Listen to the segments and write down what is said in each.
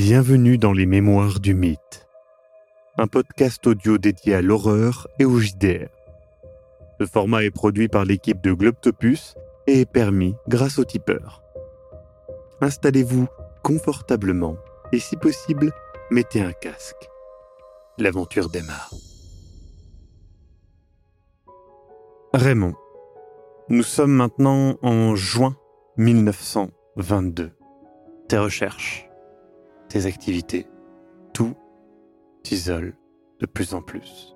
Bienvenue dans les Mémoires du Mythe, un podcast audio dédié à l'horreur et au JDR. Ce format est produit par l'équipe de Globtopus et est permis grâce au tipeur. Installez-vous confortablement et si possible, mettez un casque. L'aventure démarre. Raymond, nous sommes maintenant en juin 1922. Tes recherches, tes activités, tout t'isole de plus en plus.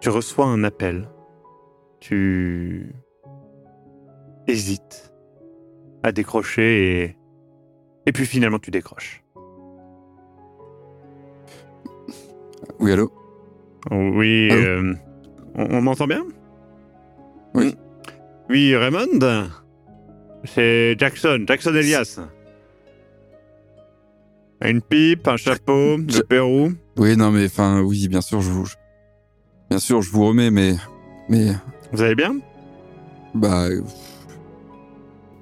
Tu reçois un appel. Tu hésites à décrocher et... Et puis finalement tu décroches. Oui, allô? Oui, Allô? euh, on, on m'entend bien? Oui. Oui, Raymond? C'est Jackson, Jackson Elias. Une pipe, un chapeau, le Pérou. Oui, non, mais enfin, oui, bien sûr, je vous. je- Bien sûr, je vous remets, mais. Mais. Vous allez bien? Bah. euh,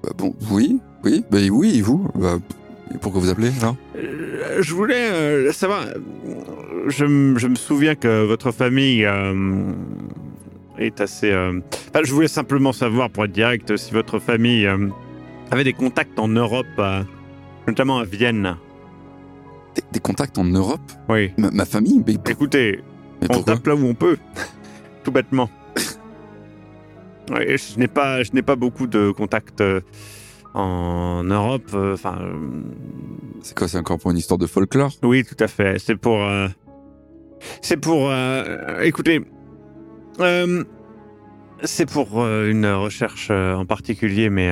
bah, bon, oui, oui, bah oui, vous? Bah, et pourquoi vous appelez, là Euh, Je voulais euh, savoir. euh, Je, m- je me souviens que votre famille euh, est assez. euh, enfin, je voulais simplement savoir, pour être direct, si votre famille euh, avait des contacts en Europe, euh, notamment à Vienne. Des, des contacts en Europe Oui. ma, ma famille Mais, Écoutez, mais on tape là où on peut, tout bêtement. Ouais, je n'ai pas, je n'ai pas beaucoup de contacts euh, en Europe. euh, Enfin, euh, C'est quoi, c'est encore pour une histoire de folklore? Oui, tout à fait. C'est pour, euh, c'est pour. écoutez, c'est pour une recherche en particulier, mais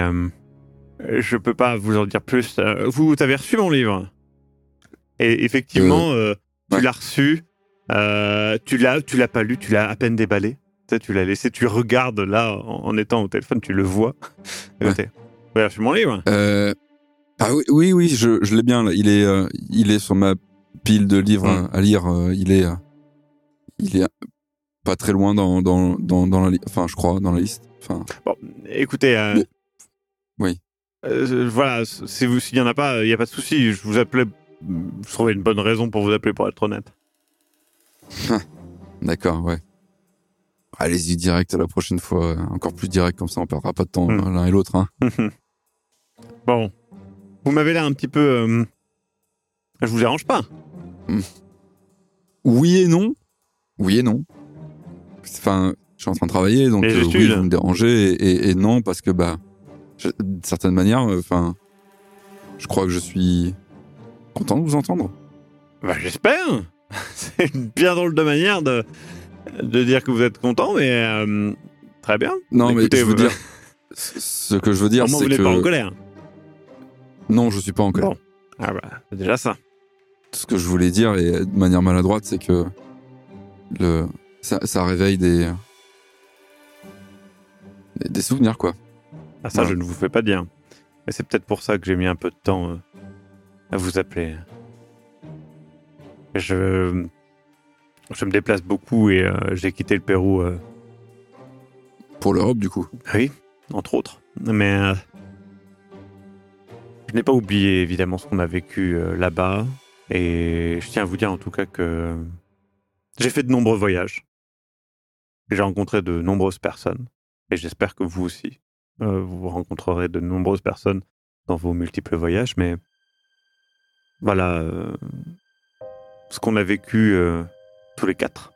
je peux pas vous en dire plus. Vous avez reçu mon livre? Et effectivement, euh, tu ouais. l'as reçu. euh, tu l'as, tu l'as pas lu, tu l'as à peine déballé. Tu sais, tu l'as laissé, tu regardes là en, en étant au téléphone, tu le vois. Ouais. Vous avez reçu mon livre euh, Ah oui, oui, oui, je, je l'ai bien, là. Il est, euh, il est sur ma pile de livres à lire. euh, il est. euh, il est pas très loin dans, dans, dans, dans la liste. Enfin, je crois, dans la liste. Enfin, Bon, écoutez. euh, Mais- oui. euh, voilà, si vous, s'il y en a pas, il y a pas de souci. Je vous appelais. Je trouvais une bonne raison pour vous appeler, pour être honnête. D'accord, ouais. Allez-y direct la prochaine fois, encore plus direct comme ça, on perdra pas de temps Mm. euh, l'un et l'autre. Hein. bon, vous m'avez l'air un petit peu. euh, Je vous dérange pas. Oui et non. Oui et non. Enfin, je suis en train de travailler, donc euh, oui, vous me dérangez, et, et- et non parce que bah, d'une certaine manière, euh, enfin, je crois que je suis content de vous entendre. Bah, j'espère. C'est une bien drôle de manière de de dire que vous êtes content, mais euh, très bien. Non, Écoutez, mais je veux vous- dire, ce que je veux dire, c'est vous n'êtes que pas en colère. non, je suis pas en colère. Bon. Ah bah, c'est déjà ça. ce que je voulais dire et de manière maladroite, c'est que le ça, ça réveille des, des des souvenirs quoi. Ah, ça, Voilà. je ne vous fais pas dire. Mais c'est peut-être pour ça que j'ai mis un peu de temps euh, vous appeler. Je, je me déplace beaucoup et euh, j'ai quitté le Pérou, euh, Pour l'Europe du coup. oui, entre autres. Mais euh, je n'ai pas oublié évidemment ce qu'on a vécu là-bas. Et je tiens à vous dire en tout cas que j'ai fait de nombreux voyages. J'ai rencontré de nombreuses personnes. Et j'espère que vous aussi, vous rencontrerez de nombreuses personnes dans vos multiples voyages. Mais voilà euh, ce qu'on a vécu euh, tous les quatre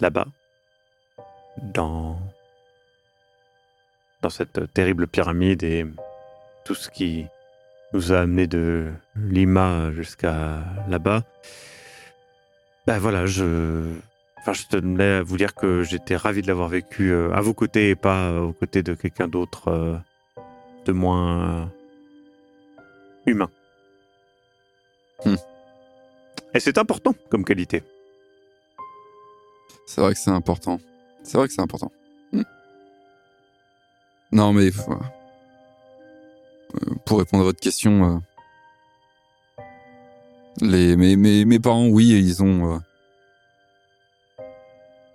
là-bas, dans, dans cette terrible pyramide et tout ce qui nous a amené de Lima jusqu'à là-bas. Ben voilà, je, enfin, je tenais à vous dire que j'étais ravi de l'avoir vécu euh, à vos côtés et pas aux côtés de quelqu'un d'autre euh, de moins humain. Hmm. Et c'est important comme qualité. C'est vrai que c'est important. C'est vrai que c'est important. Hmm. Non mais faut- euh, pour répondre à votre question, euh, les mes, mes mes parents oui ils ont euh,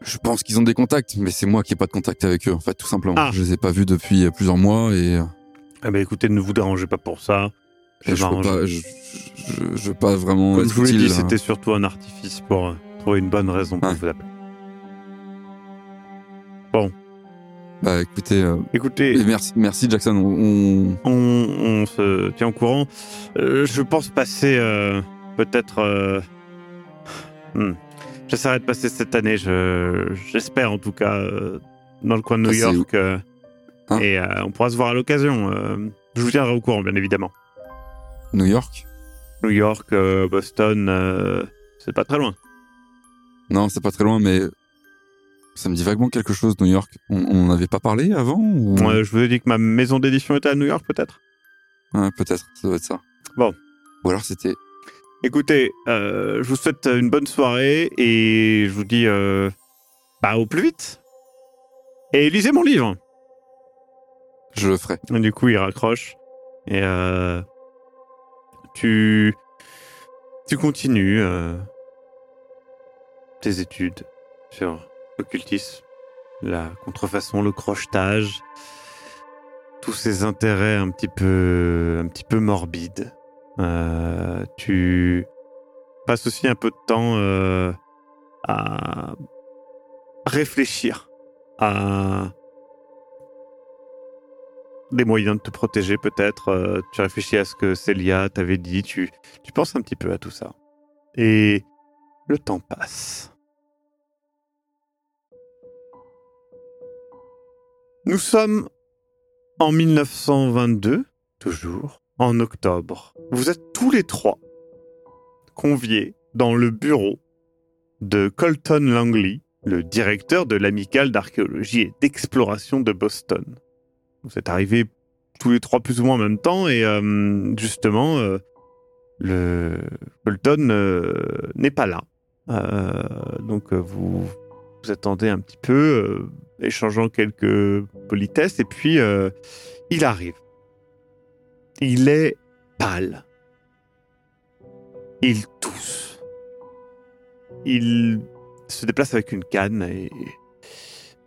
je pense qu'ils ont des contacts, mais c'est moi qui ai pas de contact avec eux, en fait, tout simplement. Ah. Je les ai pas vus depuis plusieurs mois et Eh ben écoutez, ne vous dérangez pas pour ça. Et je, pas, je, je- je veux pas vraiment Comme je vous l'ai dit, hein. c'était surtout un artifice pour euh, trouver une bonne raison pour Ouais. vous appeler. Bah écoutez, euh, Écoutez, merci, merci Jackson. On, on- on, on se tient au courant. Euh, je pense passer euh, peut-être. euh, hmm. J'essaierai de passer cette année, je- j'espère en tout cas, euh, dans le coin de New Ah, York. euh, Hein? et euh, on pourra se voir à l'occasion. euh, je vous tiendrai au courant, bien évidemment. New York? New York, euh, Boston, euh, c'est pas très loin. Non, c'est pas très loin, mais ça me dit vaguement quelque chose, New York. On on en avait pas parlé avant ou... Je vous ai dit que ma maison d'édition était à New York, peut-être Ouais, peut-être, ça doit être ça. Bon. Ou alors c'était. Écoutez, euh, je vous souhaite une bonne soirée et je vous dis bah, au plus vite. Et lisez mon livre. Je le ferai. Et du coup, il raccroche. Et euh, tu, tu continues euh, tes études sur l'occultisme, la contrefaçon, le crochetage, tous ces intérêts un petit peu, un petit peu morbides. Euh, tu passes aussi un peu de temps euh, à réfléchir à des moyens de te protéger peut-être. euh, tu réfléchis à ce que Célia t'avait dit. Tu, tu penses un petit peu à tout ça. Et le temps passe. Nous sommes en 1922, toujours, en octobre. Vous êtes tous les trois conviés dans le bureau de Colton Langley, le directeur de l'amicale d'archéologie et d'exploration de Boston. Vous êtes arrivés tous les trois plus ou moins en même temps et euh, justement, euh, le Colton euh, n'est pas là. Donc vous vous attendez un petit peu, échangeant quelques politesses et puis il arrive. Il est pâle. Il tousse. Il se déplace avec une canne et...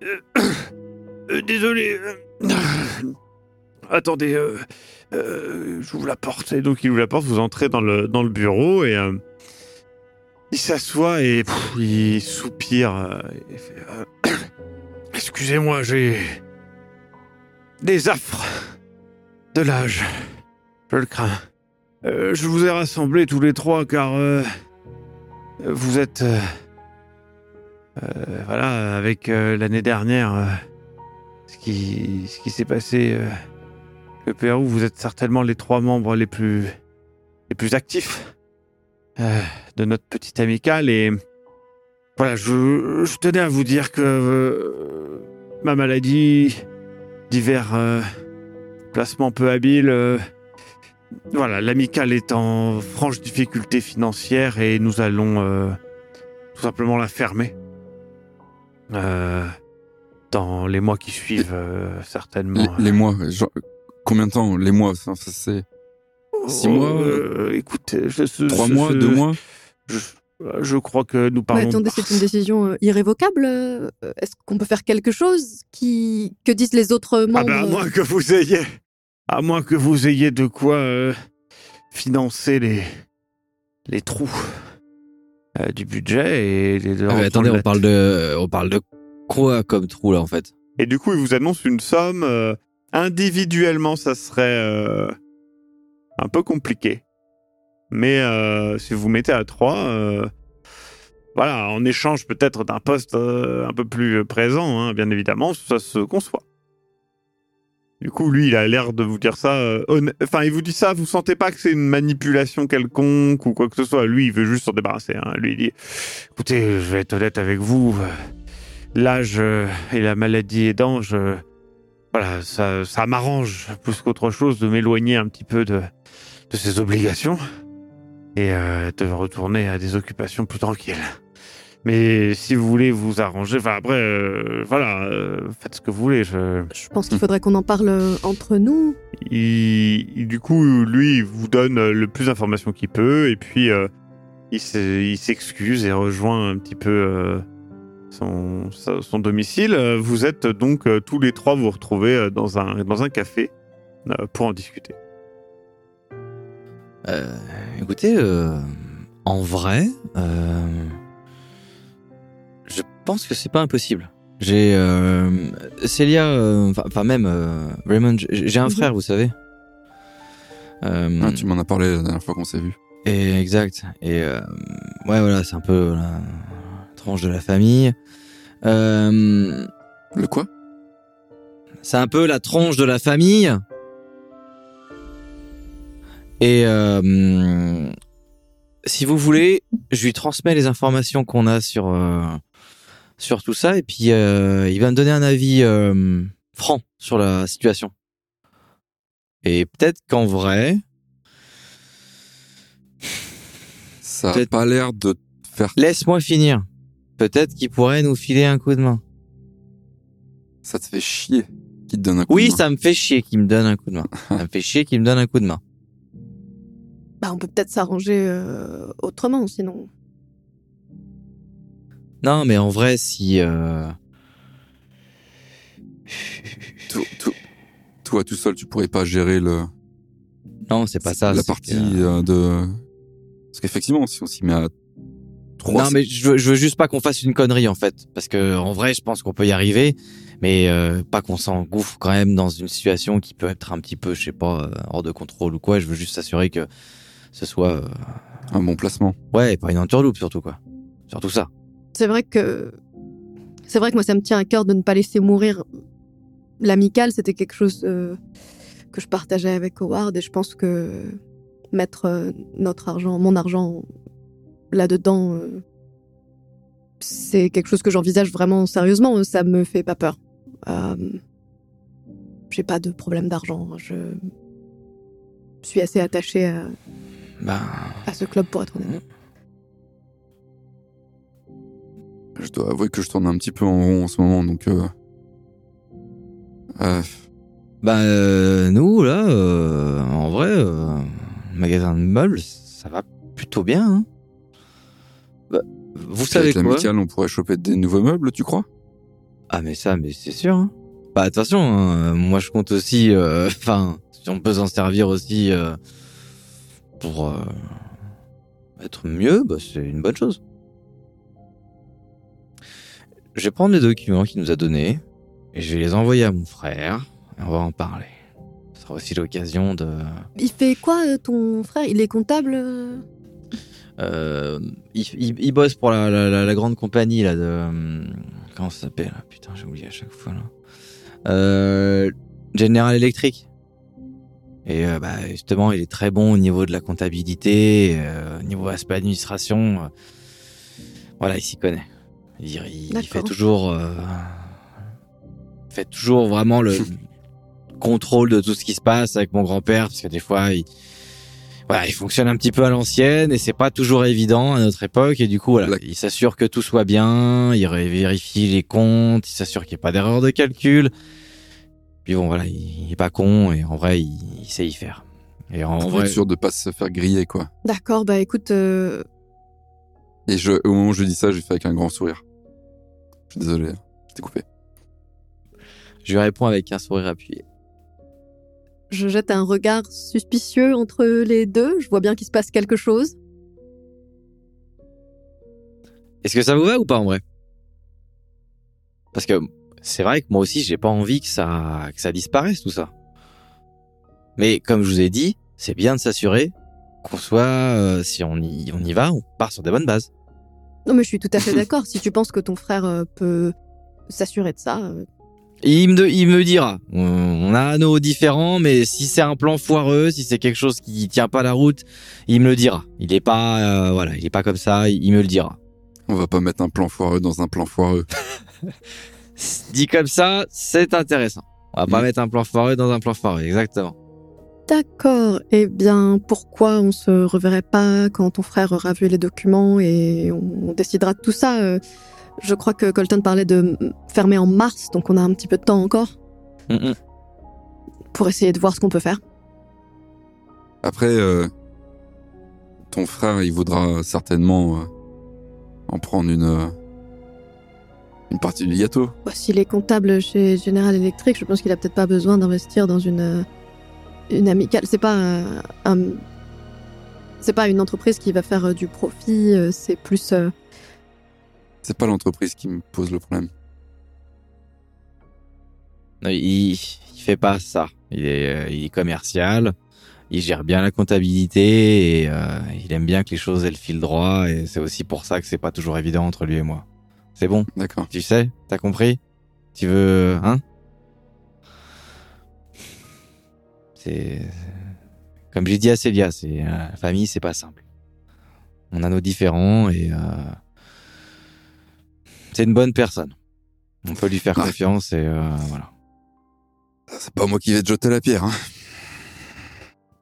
Désolé. Attendez, euh, euh, j'ouvre la porte. Et donc il ouvre la porte, vous entrez dans le, dans le bureau et euh, il s'assoit et il soupire. euh, euh, Excusez-moi, j'ai des affres de l'âge. Je le crains. Je vous ai rassemblés tous les trois car vous êtes... voilà, avec l'année dernière, ce qui s'est passé, euh, le Pérou, vous êtes certainement les trois membres les plus, les plus actifs euh, de notre petite amicale et voilà, je, tenais à vous dire que euh, ma maladie, divers placements peu habiles, voilà, l'amicale est en franche difficulté financière et nous allons tout simplement la fermer. Dans les mois qui suivent, euh, certainement. Les, les mois, genre, combien de temps Les mois, ça, ça, c'est six mois, euh, Écoute, je, je- trois je- mois, je- deux mois je, je crois que nous Mais parlons. attendez, c'est une décision euh, irrévocable. euh, Est-ce qu'on peut faire quelque chose qui que disent les autres Ah membres ben, à moins que vous ayez, à moins que vous ayez de quoi euh, financer les les trous euh, du budget et les. Ah, mais attendez, on parle de, on parle de quoi comme trou là en fait Et du coup, il vous annonce une somme. euh, individuellement, ça serait euh, un peu compliqué. Mais euh, si vous mettez à 3, voilà, en échange peut-être d'un poste un peu plus présent, hein, bien évidemment, ça se conçoit. Du coup, lui, il a l'air de vous dire ça. Enfin, il vous dit ça, vous sentez pas que c'est une manipulation quelconque ou quoi que ce soit. Lui, il veut juste s'en débarrasser. hein. Lui, il dit Écoutez, je vais être honnête avec vous. L'âge euh, et la maladie aidant, je. Voilà, ça, ça m'arrange plus qu'autre chose de m'éloigner un petit peu de, de ces obligations et euh, de retourner à des occupations plus tranquilles. Mais si vous voulez vous arranger, enfin après, euh, voilà, euh, faites ce que vous voulez. Je... Je pense qu'il faudrait qu'on en parle euh, entre nous. Il, du coup, lui, il vous donne euh, le plus d'informations qu'il peut, et puis euh, il s'e- il s'excuse et rejoint un petit peu euh, son, domicile. Euh, Vous êtes donc euh, tous les trois vous retrouvez euh, dans un, dans un café euh, pour en discuter. Euh, écoutez, euh, en vrai, euh, je pense que c'est pas impossible. J'ai euh, Célia, euh, enfin même euh, Raymond, j'ai un Mhm. frère, vous savez. Euh, Ah, tu m'en as parlé la dernière fois qu'on s'est vu. Et exact. Et euh, ouais, voilà, c'est un peu de la famille. Euh, Le quoi? C'est un peu la tronche de la famille. Et euh, si vous voulez, je lui transmets les informations qu'on a sur euh, sur tout ça, et puis il va me donner un avis franc sur la situation. Et peut-être qu'en vrai, Ça a Peut-être- pas l'air de faire. laisse-moi finir. Peut-être qu'il pourrait nous filer un coup de main. Ça te fait chier qui te donne un coup Oui, de main. ça me fait chier qu'il me donne un coup de main. ça me fait chier qu'il me donne un coup de main. Bah, on peut peut-être s'arranger euh, autrement, sinon. Non, mais en vrai, si euh, Toi, toi- toi, tout seul, tu pourrais pas gérer le non, c'est pas ça. la partie que- euh, de. Parce qu'effectivement, si on s'y met à Non, mais je veux, je veux juste pas qu'on fasse une connerie en fait, parce que en vrai, je pense qu'on peut y arriver, mais euh, pas qu'on s'engouffre quand même dans une situation qui peut être un petit peu, je sais pas, euh, hors de contrôle ou quoi. Je veux juste s'assurer que ce soit, euh, un bon placement. ouais, pas une entourloupe surtout quoi. Surtout ça. C'est vrai que. C'est vrai que moi, ça me tient à cœur de ne pas laisser mourir l'amical. C'était quelque chose euh, que je partageais avec Howard et je pense que mettre notre argent, mon argent là-dedans, euh, c'est quelque chose que j'envisage vraiment sérieusement. Ça me fait pas peur. Euh, J'ai pas de problème d'argent. Je suis assez attachée à, Ben, à ce club pour être honnête. Je dois avouer que je tourne un petit peu en rond en ce moment, donc. Euh... euh, ben euh, nous là, euh, en vrai, euh, magasin de meubles, ça va plutôt bien. Hein. Bah, vous savez avec quoi l'amicale, on pourrait choper des nouveaux meubles, tu crois? Ah mais ça, mais c'est sûr. Hein. Bah attention, hein, moi je compte aussi. euh, Enfin, si on peut s'en servir aussi euh, pour euh, être mieux, bah, c'est une bonne chose. Je vais prendre les documents qu'il nous a donnés et je vais les envoyer à mon frère et on va en parler. Ce sera aussi l'occasion de. Il fait quoi, ton frère? Il est comptable euh il, il- il bosse pour la, la- la- la grande compagnie là de euh, comment ça s'appelle Putain, j'ai oublié à chaque fois là. Euh, General Electric. Et euh, bah, justement, il est très bon au niveau de la comptabilité, euh, au niveau aspect administration. voilà, il s'y connaît. Il, il- fait toujours, euh, fait toujours vraiment le contrôle de tout ce qui se passe avec mon grand-père, parce que des fois, il, voilà, il fonctionne un petit peu à l'ancienne et c'est pas toujours évident à notre époque. Et du coup, voilà, il s'assure que tout soit bien, il vérifie les comptes, il s'assure qu'il n'y ait pas d'erreur de calcul. Puis bon, voilà, il, est pas con et en vrai, il, il sait y faire. Et en Pour vrai, être sûr de pas se faire griller, quoi. D'accord, bah écoute, euh, Et je, au moment où je dis ça, j'ai fait avec un grand sourire. Je suis désolé, hein. je t'ai coupé. je lui réponds avec un sourire appuyé. Je jette un regard suspicieux entre les deux. Je vois bien qu'il se passe quelque chose. Est-ce que ça vous va ou pas en vrai? Parce que c'est vrai que moi aussi, j'ai pas envie que ça, que ça disparaisse tout ça. Mais comme je vous ai dit, c'est bien de s'assurer qu'on soit, euh, si on y, on y va, on part sur des bonnes bases. Non, mais je suis tout à fait d'accord. Si tu penses que ton frère euh, peut s'assurer de ça, euh, Il me, il me dira, on, a nos différents, mais si c'est un plan foireux, si c'est quelque chose qui tient pas la route, il me le dira. Il est pas, euh, voilà, il est pas comme ça, il, il me le dira. On va pas mettre un plan foireux dans un plan foireux. Dit comme ça, c'est intéressant. On va pas Mm. mettre un plan foireux dans un plan foireux, exactement. D'accord. Eh bien, pourquoi on se reverrait pas quand ton frère aura vu les documents et on décidera de tout ça euh, Je crois que Colton parlait de m- fermer en mars, donc on a un petit peu de temps encore Mm, mm. pour essayer de voir ce qu'on peut faire. Après, euh, ton frère, il voudra certainement euh, en prendre une, euh, une partie du gâteau. Bah, S'il est comptable chez General Electric, je pense qu'il a peut-être pas besoin d'investir dans une, une amicale. C'est pas un, un- C'est pas une entreprise qui va faire du profit, c'est plus. C'est pas l'entreprise qui me pose le problème. Non, il, il fait pas ça. Il est, euh, il est commercial. Il gère bien la comptabilité et euh, il aime bien que les choses elles filent droit. Et c'est aussi pour ça que c'est pas toujours évident entre lui et moi. C'est bon, D'accord. tu sais, t'as compris? Tu veux, hein? C'est comme j'ai dit à Célia, c'est euh, la famille, c'est pas simple. On a nos différends et euh, c'est une bonne personne. On peut lui faire Ouais. confiance et euh, voilà. C'est pas moi qui vais te jeter la pierre. Hein.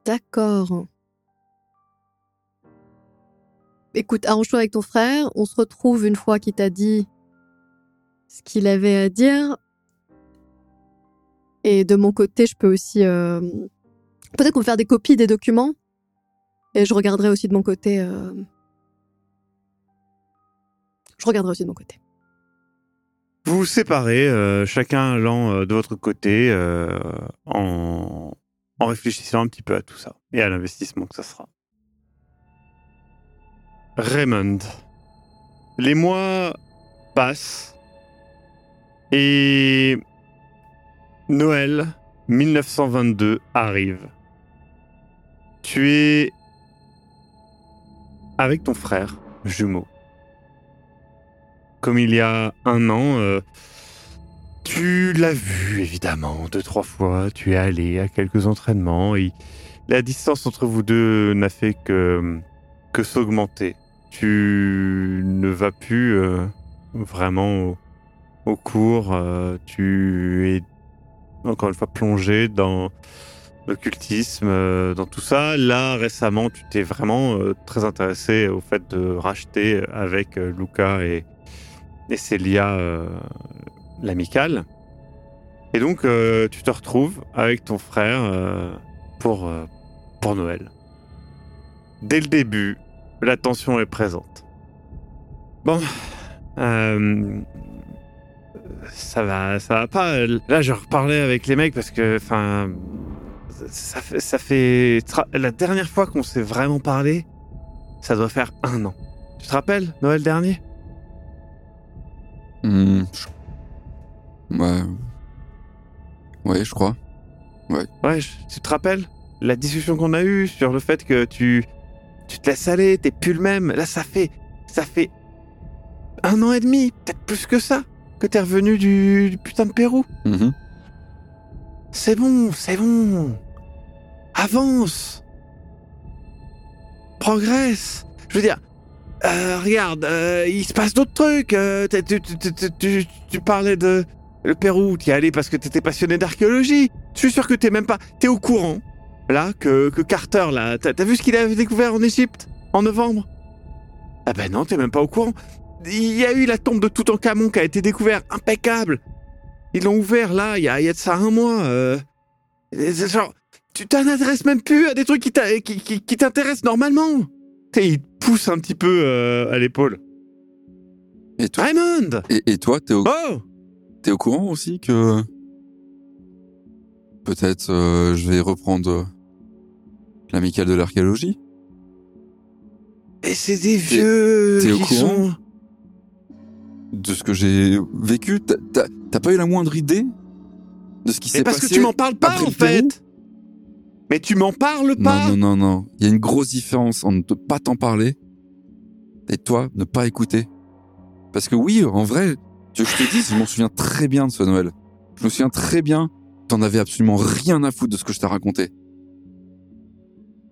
D'accord. Écoute, arrange-toi avec ton frère. On se retrouve une fois qu'il t'a dit ce qu'il avait à dire. Et de mon côté, je peux aussi. euh, Peut-être qu'on peut faire des copies des documents. Et je regarderai aussi de mon côté. euh, Je regarderai aussi de mon côté. Vous vous séparez, euh, chacun allant euh, de votre côté euh, en, en réfléchissant un petit peu à tout ça et à l'investissement que ça sera. Raymond. Les mois passent et Noël 1922 arrive. Tu es avec ton frère jumeau comme il y a un an. euh, tu l'as vu, évidemment, deux, trois fois. Tu es allé à quelques entraînements. Et la distance entre vous deux n'a fait que, s'augmenter. Tu ne vas plus euh, vraiment au, cours. euh, tu es, encore une fois, plongé dans l'occultisme, dans tout ça. Là, récemment, tu t'es vraiment très intéressé au fait de racheter avec Luca et, et Célia euh, l'amicale. Et donc, euh, tu te retrouves avec ton frère euh, pour, pour Noël. Dès le début, la tension est présente. Bon, ça va, ça va pas. Là, je reparlais avec les mecs parce que, enfin, ça fait, la dernière fois qu'on s'est vraiment parlé, ça doit faire un an. Tu te rappelles Noël dernier? Hmm, je- Ouais. Ouais, je crois. Ouais, je- tu te rappelles la discussion qu'on a eue sur le fait que tu tu te laisses aller, t'es plus le même. Là, ça fait ça fait un an et demi, peut-être plus que ça, que t'es revenu du, du putain de Pérou. Mhm. C'est bon, c'est bon. Avance. Progresse. Je veux dire, euh, regarde, euh, il se passe d'autres trucs. euh, tu, parlais de le Pérou, t'y es allé parce que t'étais passionné d'archéologie. Je suis sûr que t'es même pas... T'es au courant, là, que, que Carter, là... T'as vu ce qu'il avait découvert en Égypte, en novembre? Ah ben non, t'es même pas au courant. Il y a eu la tombe de Toutankhamon qui a été découverte, impeccable. Ils l'ont ouvert là, il y a, y a de ça un mois. Genre, tu t'intéresses même plus à des trucs qui t'intéressent normalement. Sais, il te pousse un petit peu euh, à l'épaule. Et toi, Raymond et, et toi, t'es au, Oh t'es au courant aussi que peut-être euh, je vais reprendre euh, l'amicale de l'archéologie Et c'est des vieux t'es au qui courant sont... de ce que j'ai vécu? T'as- T'as t'as pas eu la moindre idée de ce qui Mais s'est parce passé que tu m'en parles pas, après en le Pérou? fait Mais tu m'en parles pas Non, non, non, non. Il y a une grosse différence entre ne pas t'en parler et toi ne pas écouter. Parce que oui, en vrai, je te dise, je m'en souviens très bien de ce Noël. Je me souviens très bien, t'en avais absolument rien à foutre de ce que je t'ai raconté.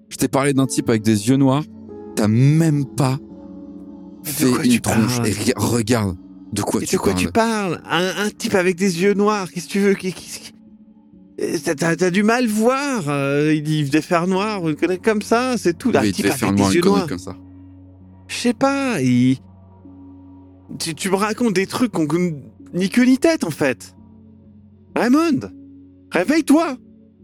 Je t'ai parlé d'un type avec des yeux noirs, t'as même pas fait une tu tronche. parles Et rega- regarde de quoi Et tu de quoi parles. tu parles? Un, un type avec des yeux noirs, qu'est-ce que tu veux? Qui, qui- qui- T'as- du mal voir, euh, il des fers noirs, une connerie comme ça, c'est tout. Oui, il devait faire avec une connerie comme ça. Je sais pas, il... tu, tu me racontes des trucs qu'on ni queue ni tête en fait. Raymond, réveille-toi.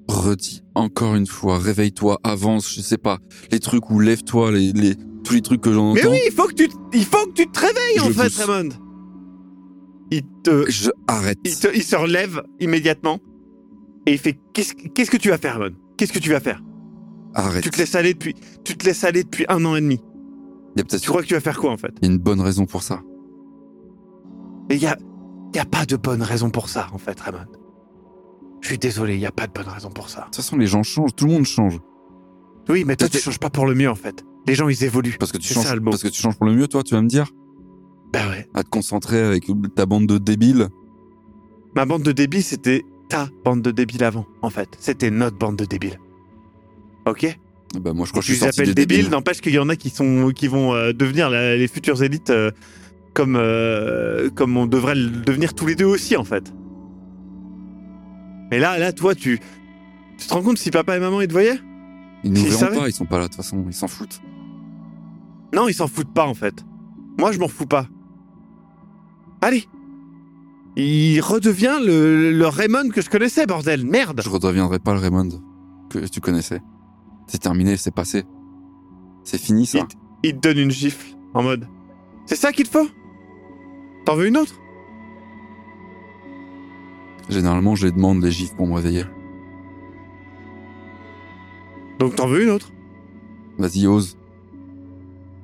Redis encore une fois, réveille-toi, avance, je sais pas, les trucs où lève-toi, les, les, tous les trucs que j'en Mais oui, il faut que tu, il faut que tu te réveilles en fait, pousse. Raymond. Il te, Je arrête. il, te- il se relève immédiatement et il fait qu'est-ce que tu vas faire, Raymond Qu'est-ce que tu vas faire? Arrête. Tu te laisses aller depuis, tu te laisses aller depuis un an et demi. Y a Tu crois que tu vas faire quoi en fait? Il y a une bonne raison pour ça. Mais il y a, y a pas de bonne raison pour ça en fait, Raymond. Je suis désolé, il y a pas de bonne raison pour ça. De toute façon, les gens changent, tout le monde change. Oui, mais toi Toi, tu changes pas pour le mieux en fait. Les gens ils évoluent. Parce que tu changes, ça, le mot. parce que tu changes pour le mieux, toi, tu vas me dire, Bah ouais. à te concentrer avec ta bande de débiles? Ma bande de débiles, c'était ta bande de débiles avant, en fait. C'était notre bande de débiles. Ok? Bah moi, je crois que Tu je suis sorti des débiles, n'empêche qu'il y en a qui, sont, qui vont euh, devenir la- les futures élites euh, comme, euh, comme on devrait le devenir tous les deux aussi, en fait. Mais là, là, toi, tu, tu te rends compte si papa et maman ils te voyaient? Ils nous verront pas, ils sont pas là de toute façon, ils s'en foutent. Non, ils s'en foutent pas, en fait. Moi, je m'en fous pas. Allez Il redevient le, le Raymond que je connaissais, bordel Merde Je redeviendrai pas le Raymond que tu connaissais. C'est terminé, c'est passé. C'est fini ça. il, te- il te donne une gifle, en mode C'est ça qu'il te faut? T'en veux une autre? Généralement, je les demande les gifs pour me réveiller. Donc t'en veux une autre? Vas-y, ose.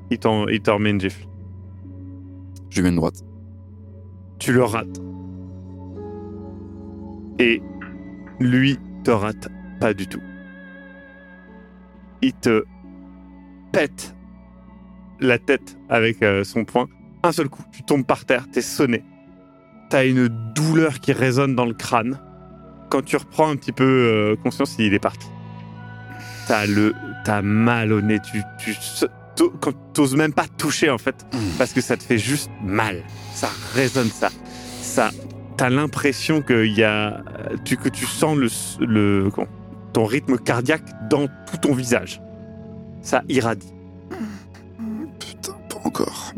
Il t'en il t'en remet une gifle. Je lui mets une droite. Tu le rates. Et lui te rate pas du tout. Il te pète la tête avec euh, son poing. Un seul coup, tu tombes par terre, t'es sonné. T'as une douleur qui résonne dans le crâne. Quand tu reprends un petit peu euh, conscience, il est parti. T'as le, t'as mal au nez. Tu, tu, quand t'oses même pas toucher en fait, parce que ça te fait juste mal. Ça résonne ça. Ça, t'as l'impression que y a, tu, que tu sens le, ton rythme cardiaque dans tout ton visage. Ça irradie. Putain, pas encore.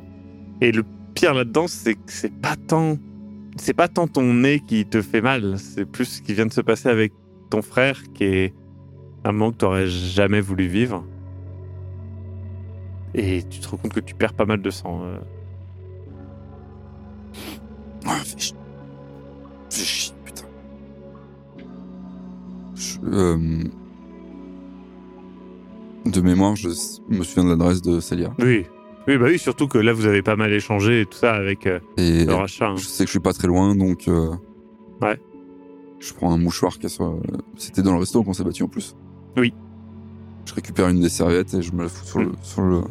Et le pire là-dedans, c'est que c'est pas tant, c'est pas tant ton nez qui te fait mal, c'est plus ce qui vient de se passer avec ton frère, qui est un moment que t'aurais jamais voulu vivre. Et tu te rends compte que tu perds pas mal de sang. euh. Fais chier, putain. Je, euh, De mémoire, je me souviens de l'adresse de Célia. Oui, oui, bah oui, surtout que là vous avez pas mal échangé et tout ça avec euh, Et le rachat. hein. je sais que je suis pas très loin, donc. euh, Ouais. Je prends un mouchoir qui soit. C'était dans le resto qu'on s'est battu en plus. Oui. Je récupère une des serviettes et je me la fous sur, le, Mm. sur, le,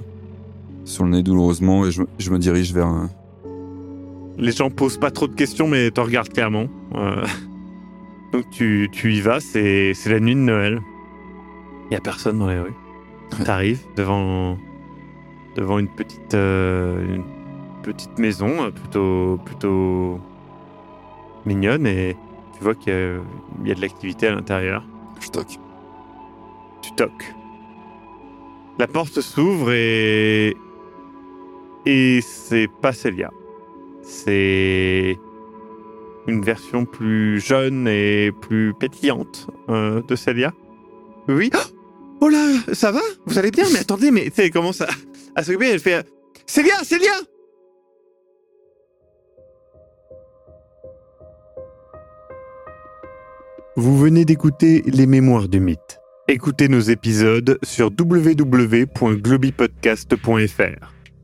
sur le nez douloureusement et je, me- je me dirige vers. Les gens posent pas trop de questions, mais te regardent clairement. Euh, Donc tu, tu y vas, c'est c'est la nuit de Noël. Il y a personne dans les rues. T'arrives devant devant une petite euh, une petite maison euh, plutôt plutôt mignonne et tu vois qu'il y, a- il y a de l'activité à l'intérieur. Je toque. Tu toques. La porte s'ouvre et et c'est pas Célia. C'est une version plus jeune et plus pétillante euh, de Célia. Oui. Oh là, ça va? Vous allez bien? Mais attendez, mais elle commence à, à s'occuper. Elle fait Célia, Célia Vous venez d'écouter Les Mémoires du Mythe. Écoutez nos épisodes sur www.globipodcast.fr.